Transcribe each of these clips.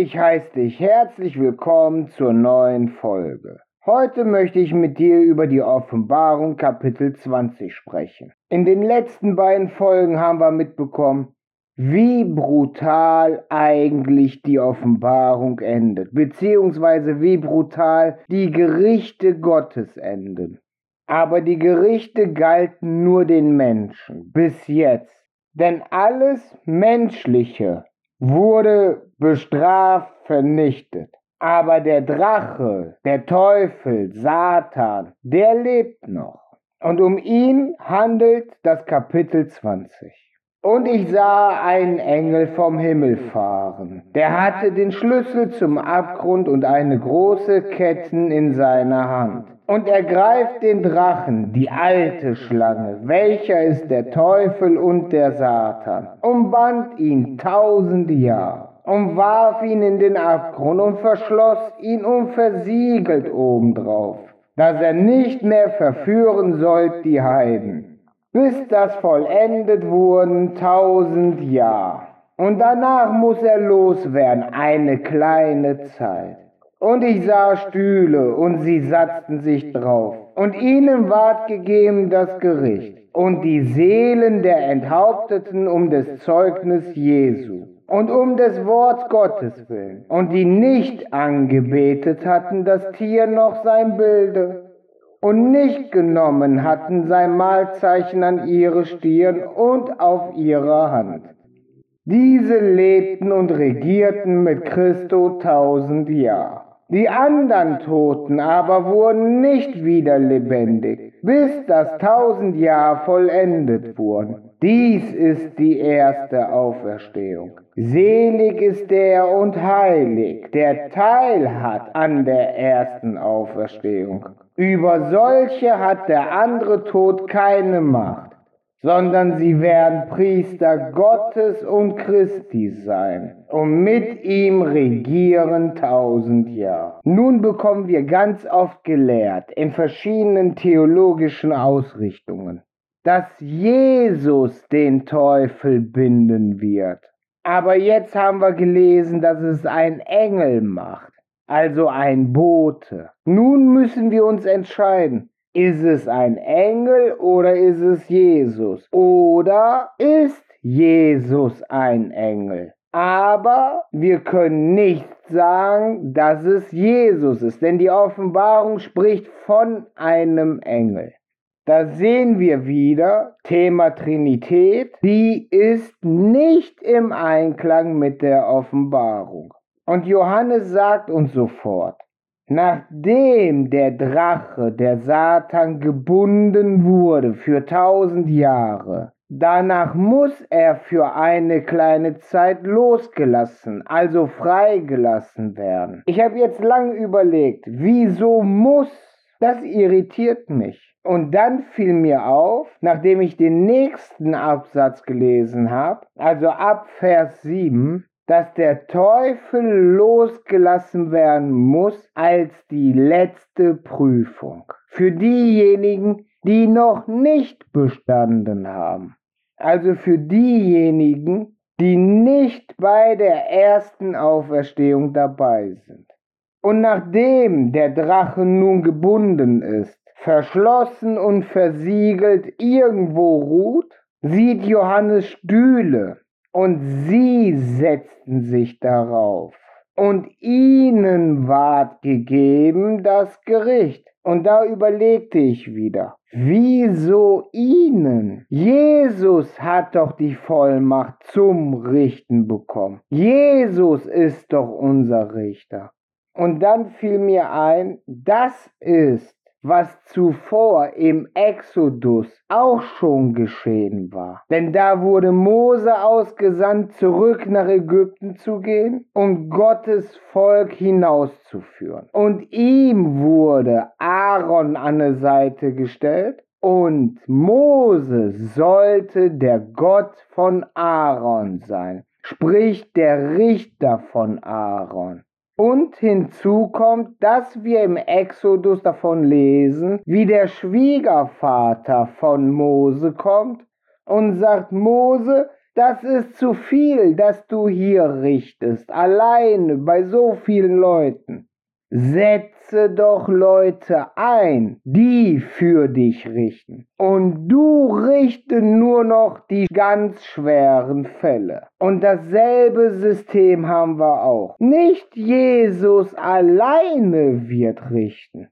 Ich heiße dich herzlich willkommen zur neuen Folge. Heute möchte ich mit dir über die Offenbarung Kapitel 20 sprechen. In den letzten beiden Folgen haben wir mitbekommen, wie brutal eigentlich die Offenbarung endet, beziehungsweise wie brutal die Gerichte Gottes enden. Aber die Gerichte galten nur den Menschen bis jetzt. Denn alles Menschliche wurde bestraft, vernichtet. Aber der Drache, der Teufel, Satan, der lebt noch. Und um ihn handelt das Kapitel 20. Und ich sah einen Engel vom Himmel fahren. Der hatte den Schlüssel zum Abgrund und eine große Ketten in seiner Hand. Und er greift den Drachen, die alte Schlange, welcher ist der Teufel und der Satan, umband ihn tausend Jahre und warf ihn in den Abgrund und verschloss ihn und versiegelt obendrauf, dass er nicht mehr verführen sollte die Heiden, bis das vollendet wurden tausend Jahre. Und danach muss er loswerden, eine kleine Zeit. Und ich sah Stühle, und sie satzten sich drauf. Und ihnen ward gegeben das Gericht. Und die Seelen der Enthaupteten um des Zeugnis Jesu und um des Worts Gottes willen. Und die nicht angebetet hatten das Tier noch sein Bilde. Und nicht genommen hatten sein Mahlzeichen an ihre Stirn und auf ihrer Hand. Diese lebten und regierten mit Christo tausend Jahre. Die anderen Toten aber wurden nicht wieder lebendig, bis das tausend Jahr vollendet wurden. Dies ist die erste Auferstehung. Selig ist der und heilig, der Teil hat an der ersten Auferstehung. Über solche hat der andere Tod keine Macht sondern sie werden Priester Gottes und Christi sein und mit ihm regieren tausend Jahre. Nun bekommen wir ganz oft gelehrt in verschiedenen theologischen Ausrichtungen, dass Jesus den Teufel binden wird. Aber jetzt haben wir gelesen, dass es ein Engel macht, also ein Bote. Nun müssen wir uns entscheiden, ist es ein Engel oder ist es Jesus? Oder ist Jesus ein Engel? Aber wir können nicht sagen, dass es Jesus ist, denn die Offenbarung spricht von einem Engel. Da sehen wir wieder Thema Trinität, die ist nicht im Einklang mit der Offenbarung. Und Johannes sagt uns sofort, Nachdem der Drache, der Satan, gebunden wurde für tausend Jahre, danach muss er für eine kleine Zeit losgelassen, also freigelassen werden. Ich habe jetzt lang überlegt, wieso muss? Das irritiert mich. Und dann fiel mir auf, nachdem ich den nächsten Absatz gelesen habe, also ab Vers 7, dass der Teufel losgelassen werden muss als die letzte Prüfung. Für diejenigen, die noch nicht bestanden haben. Also für diejenigen, die nicht bei der ersten Auferstehung dabei sind. Und nachdem der Drache nun gebunden ist, verschlossen und versiegelt irgendwo ruht, sieht Johannes Stühle und sie setzten sich darauf. Und ihnen ward gegeben das Gericht. Und da überlegte ich wieder, wieso ihnen? Jesus hat doch die Vollmacht zum Richten bekommen. Jesus ist doch unser Richter. Und dann fiel mir ein, das ist was zuvor im Exodus auch schon geschehen war. Denn da wurde Mose ausgesandt, zurück nach Ägypten zu gehen und Gottes Volk hinauszuführen. Und ihm wurde Aaron an die Seite gestellt und Mose sollte der Gott von Aaron sein, sprich der Richter von Aaron. Und hinzu kommt, dass wir im Exodus davon lesen, wie der Schwiegervater von Mose kommt und sagt, Mose, Das ist zu viel, dass du hier richtest, alleine bei so vielen Leuten. Setze doch Leute ein, die für dich richten. Und du richte nur noch die ganz schweren Fälle. Und dasselbe System haben wir auch. Nicht Jesus alleine wird richten.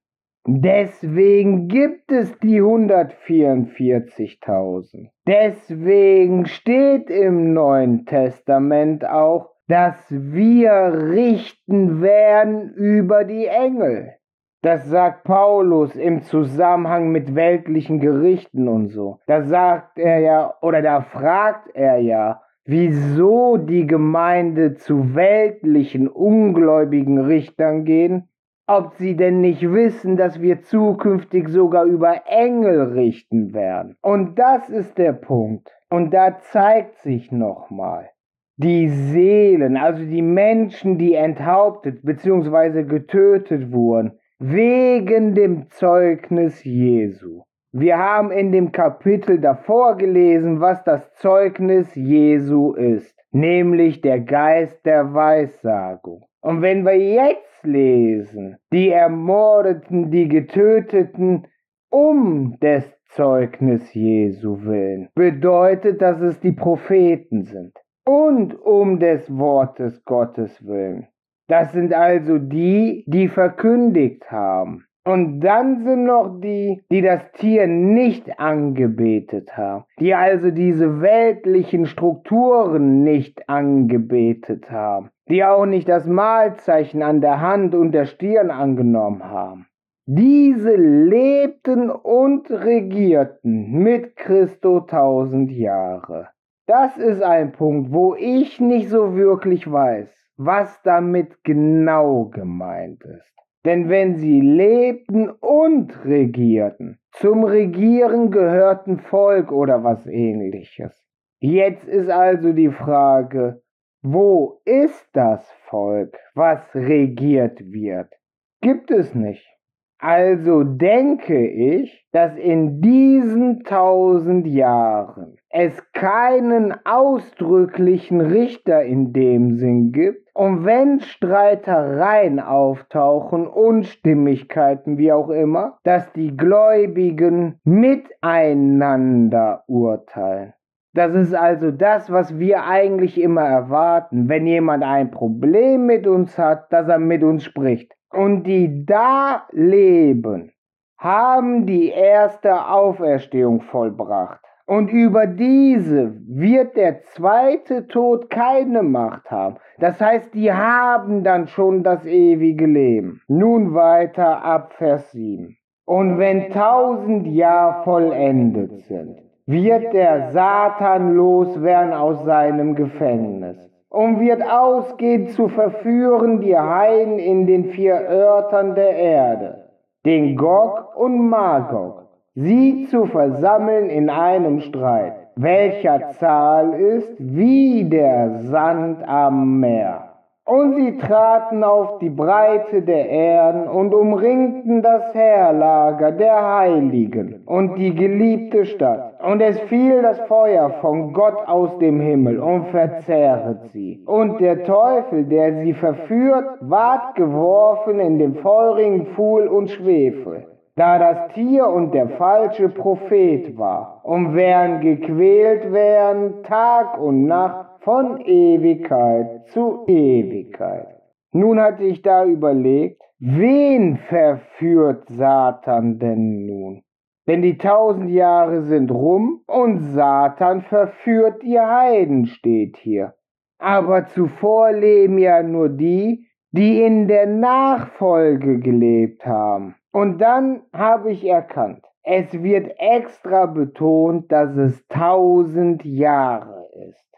Deswegen gibt es die 144.000. Deswegen steht im Neuen Testament auch, dass wir richten werden über die Engel. Das sagt Paulus im Zusammenhang mit weltlichen Gerichten und so. Da sagt er ja, oder da fragt er ja, wieso die Gemeinde zu weltlichen, ungläubigen Richtern gehen, ob sie denn nicht wissen, dass wir zukünftig sogar über Engel richten werden. Und das ist der Punkt. Und da zeigt sich nochmal, die Seelen, also die Menschen, die enthauptet bzw. getötet wurden, wegen dem Zeugnis Jesu. Wir haben in dem Kapitel davor gelesen, was das Zeugnis Jesu ist, nämlich der Geist der Weissagung. Und wenn wir jetzt lesen, die Ermordeten, die Getöteten, um des Zeugnis Jesu willen, bedeutet, dass es die Propheten sind und um des Wortes Gottes willen. Das sind also die, die verkündigt haben. Und dann sind noch die, die das Tier nicht angebetet haben, die also diese weltlichen Strukturen nicht angebetet haben, die auch nicht das Mahlzeichen an der Hand und der Stirn angenommen haben. Diese lebten und regierten mit Christo tausend Jahre. Das ist ein Punkt, wo ich nicht so wirklich weiß, was damit genau gemeint ist. Denn wenn sie lebten und regierten, zum Regieren gehörten Volk oder was ähnliches. Jetzt ist also die Frage, wo ist das Volk, was regiert wird? Gibt es nicht. Also denke ich, dass in diesen tausend Jahren es keinen ausdrücklichen Richter in dem Sinn gibt. Und wenn Streitereien auftauchen, Unstimmigkeiten, wie auch immer, dass die Gläubigen miteinander urteilen. Das ist also das, was wir eigentlich immer erwarten, wenn jemand ein Problem mit uns hat, dass er mit uns spricht und die da leben, haben die erste Auferstehung vollbracht. Und über diese wird der zweite Tod keine Macht haben. Das heißt, die haben dann schon das ewige Leben. Nun weiter ab Vers 7. Und wenn tausend Jahre vollendet sind, wird der Satan loswerden aus seinem Gefängnis und wird ausgehen zu verführen die Heiden in den vier Örtern der Erde, den Gog und Magog, sie zu versammeln in einem Streit, welcher Zahl ist wie der Sand am Meer. Und sie traten auf die Breite der Erden und umringten das Heerlager der Heiligen und die geliebte Stadt. Und es fiel das Feuer von Gott aus dem Himmel und verzehret sie. Und der Teufel, der sie verführt, ward geworfen in den feurigen Pfuhl und Schwefel da das Tier und der falsche Prophet war, und werden gequält werden Tag und Nacht von Ewigkeit zu Ewigkeit. Nun hatte ich da überlegt, wen verführt Satan denn nun? Denn die tausend Jahre sind rum und Satan verführt die Heiden, steht hier. Aber zuvor leben ja nur die, die in der Nachfolge gelebt haben. Und dann habe ich erkannt, es wird extra betont, dass es tausend Jahre ist.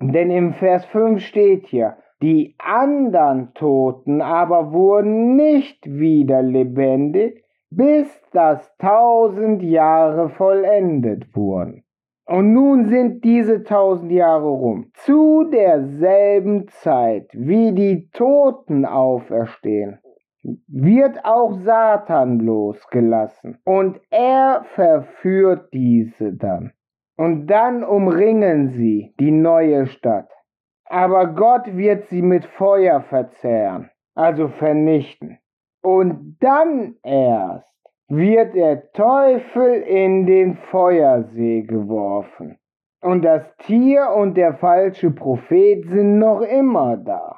Denn im Vers 5 steht hier, die anderen Toten aber wurden nicht wieder lebendig, bis das tausend Jahre vollendet wurden. Und nun sind diese tausend Jahre rum. Zu derselben Zeit, wie die Toten auferstehen, wird auch Satan losgelassen und er verführt diese dann. Und dann umringen sie die neue Stadt. Aber Gott wird sie mit Feuer verzehren, also vernichten. Und dann erst wird der Teufel in den Feuersee geworfen. Und das Tier und der falsche Prophet sind noch immer da.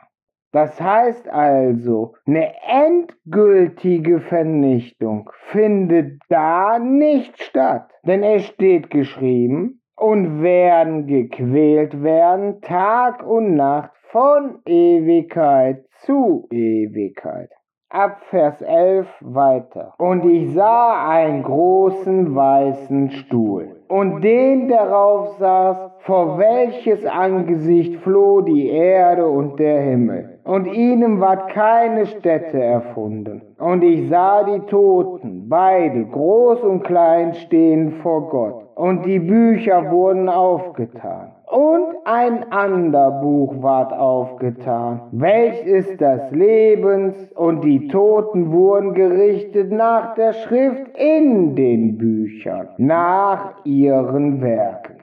Das heißt also, eine endgültige Vernichtung findet da nicht statt. Denn es steht geschrieben, und werden gequält werden Tag und Nacht von Ewigkeit zu Ewigkeit ab Vers 11 weiter. Und ich sah einen großen weißen Stuhl und den darauf saß, vor welches Angesicht floh die Erde und der Himmel. Und ihnen ward keine Stätte erfunden. Und ich sah die Toten, beide, groß und klein, stehen vor Gott. Und die Bücher wurden aufgetan und ein ander Buch ward aufgetan, welch ist das Lebens, und die Toten wurden gerichtet nach der Schrift in den Büchern, nach ihren Werken.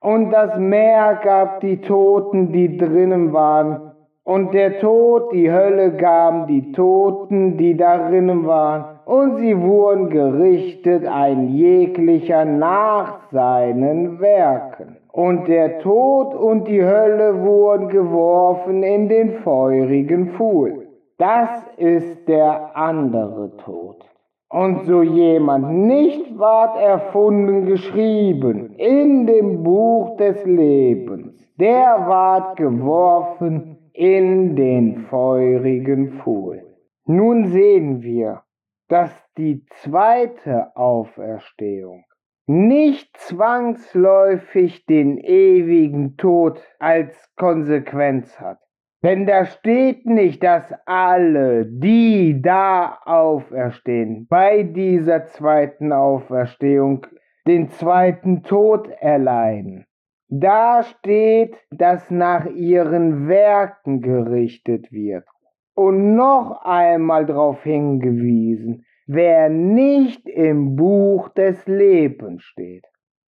Und das Meer gab die Toten, die drinnen waren, und der Tod, die Hölle gaben die Toten, die darinnen waren, und sie wurden gerichtet ein jeglicher nach seinen Werken und der Tod und die Hölle wurden geworfen in den feurigen Pfuhl. Das ist der andere Tod. Und so jemand nicht ward erfunden geschrieben in dem Buch des Lebens, der ward geworfen in den feurigen Pfuhl. Nun sehen wir, dass die zweite Auferstehung nicht zwangsläufig den ewigen Tod als Konsequenz hat. Denn da steht nicht, dass alle, die da auferstehen, bei dieser zweiten Auferstehung den zweiten Tod erleiden. Da steht, dass nach ihren Werken gerichtet wird. Und noch einmal darauf hingewiesen, wer nicht im Buch des Lebens steht.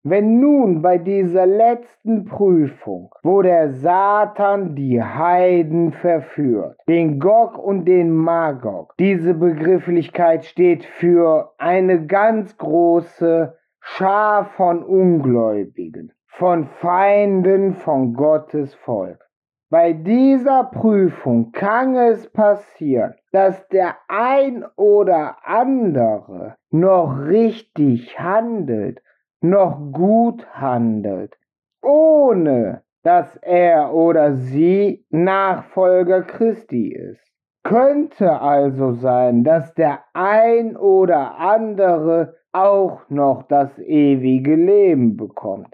Wenn nun bei dieser letzten Prüfung, wo der Satan die Heiden verführt, den Gog und den Magog, diese Begrifflichkeit steht für eine ganz große Schar von Ungläubigen, von Feinden von Gottes Volk. Bei dieser Prüfung kann es passieren, dass der ein oder andere noch richtig handelt, noch gut handelt, ohne dass er oder sie Nachfolger Christi ist. Könnte also sein, dass der ein oder andere auch noch das ewige Leben bekommt.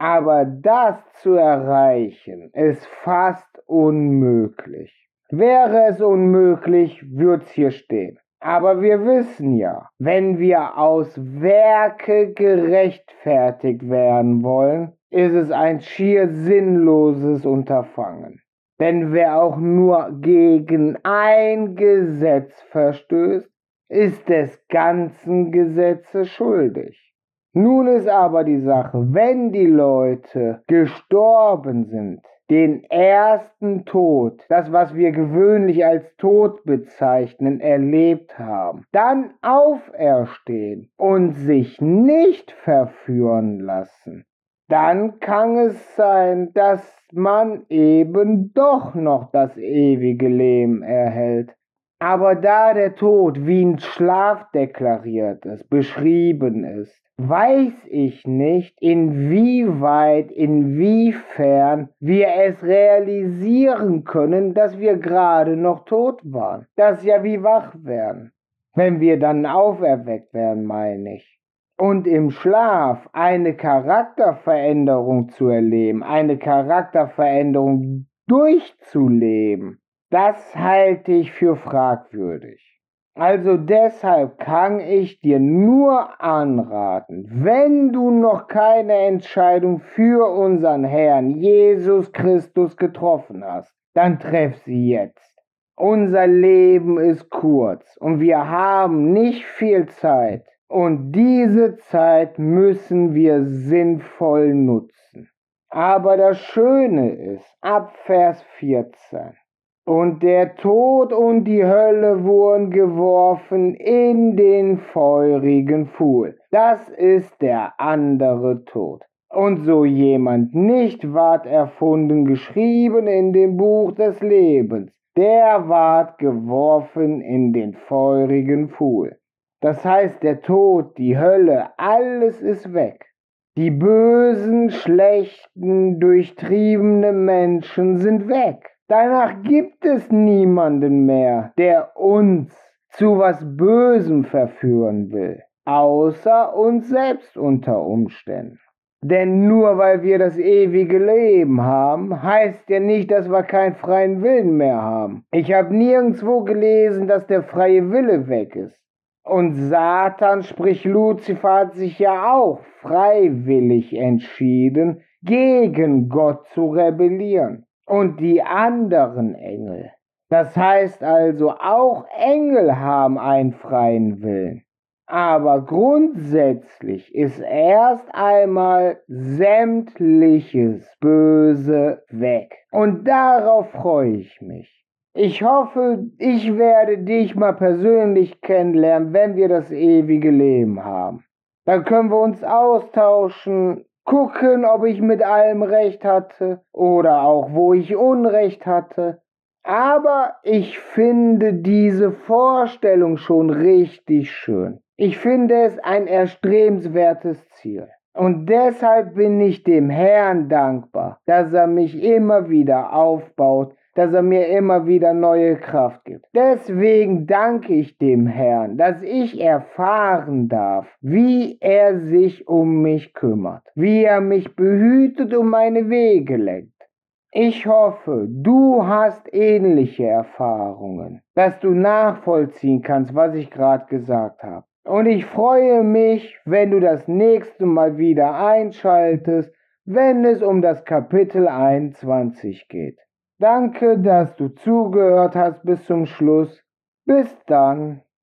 Aber das zu erreichen ist fast unmöglich. Wäre es unmöglich, wird's hier stehen. Aber wir wissen ja, wenn wir aus Werke gerechtfertigt werden wollen, ist es ein schier sinnloses Unterfangen. Denn wer auch nur gegen ein Gesetz verstößt, ist des ganzen Gesetzes schuldig. Nun ist aber die Sache, wenn die Leute gestorben sind, den ersten Tod, das was wir gewöhnlich als Tod bezeichnen, erlebt haben, dann auferstehen und sich nicht verführen lassen, dann kann es sein, dass man eben doch noch das ewige Leben erhält. Aber da der Tod wie ein Schlaf deklariert ist, beschrieben ist, weiß ich nicht, inwieweit, inwiefern wir es realisieren können, dass wir gerade noch tot waren. Das ist ja wie wach werden. Wenn wir dann auferweckt werden, meine ich. Und im Schlaf eine Charakterveränderung zu erleben, eine Charakterveränderung durchzuleben, das halte ich für fragwürdig. Also deshalb kann ich dir nur anraten, wenn du noch keine Entscheidung für unseren Herrn Jesus Christus getroffen hast, dann treff sie jetzt. Unser Leben ist kurz und wir haben nicht viel Zeit, Und diese Zeit müssen wir sinnvoll nutzen. Aber das Schöne ist, ab Vers 14, und der Tod und die Hölle wurden geworfen in den feurigen Pfuhl. Das ist der andere Tod. Und so jemand nicht ward erfunden, geschrieben in dem Buch des Lebens, der ward geworfen in den feurigen Pfuhl. Das heißt, der Tod, die Hölle, alles ist weg. Die bösen, schlechten, durchtriebenen Menschen sind weg. Danach gibt es niemanden mehr, der uns zu was Bösem verführen will, außer uns selbst unter Umständen. Denn nur weil wir das ewige Leben haben, heißt ja nicht, dass wir keinen freien Willen mehr haben. Ich habe nirgendwo gelesen, dass der freie Wille weg ist. Und Satan, sprich Luzifer, hat sich ja auch freiwillig entschieden, gegen Gott zu rebellieren. Und die anderen Engel. Das heißt also, auch Engel haben einen freien Willen. Aber grundsätzlich ist erst einmal sämtliches Böse weg. Und darauf freue ich mich. Ich hoffe, ich werde dich mal persönlich kennenlernen, wenn wir das ewige Leben haben. Dann können wir uns austauschen, gucken, ob ich mit allem recht hatte oder auch wo ich Unrecht hatte. Aber ich finde diese Vorstellung schon richtig schön. Ich finde es ein erstrebenswertes Ziel. Und deshalb bin ich dem Herrn dankbar, dass er mich immer wieder aufbaut, dass er mir immer wieder neue Kraft gibt. Deswegen danke ich dem Herrn, dass ich erfahren darf, wie er sich um mich kümmert, wie er mich behütet und meine Wege lenkt. Ich hoffe, du hast ähnliche Erfahrungen, dass du nachvollziehen kannst, was ich gerade gesagt habe. Und ich freue mich, wenn du das nächste Mal wieder einschaltest, wenn es um das Kapitel 21 geht. Danke, dass du zugehört hast bis zum Schluss. Bis dann.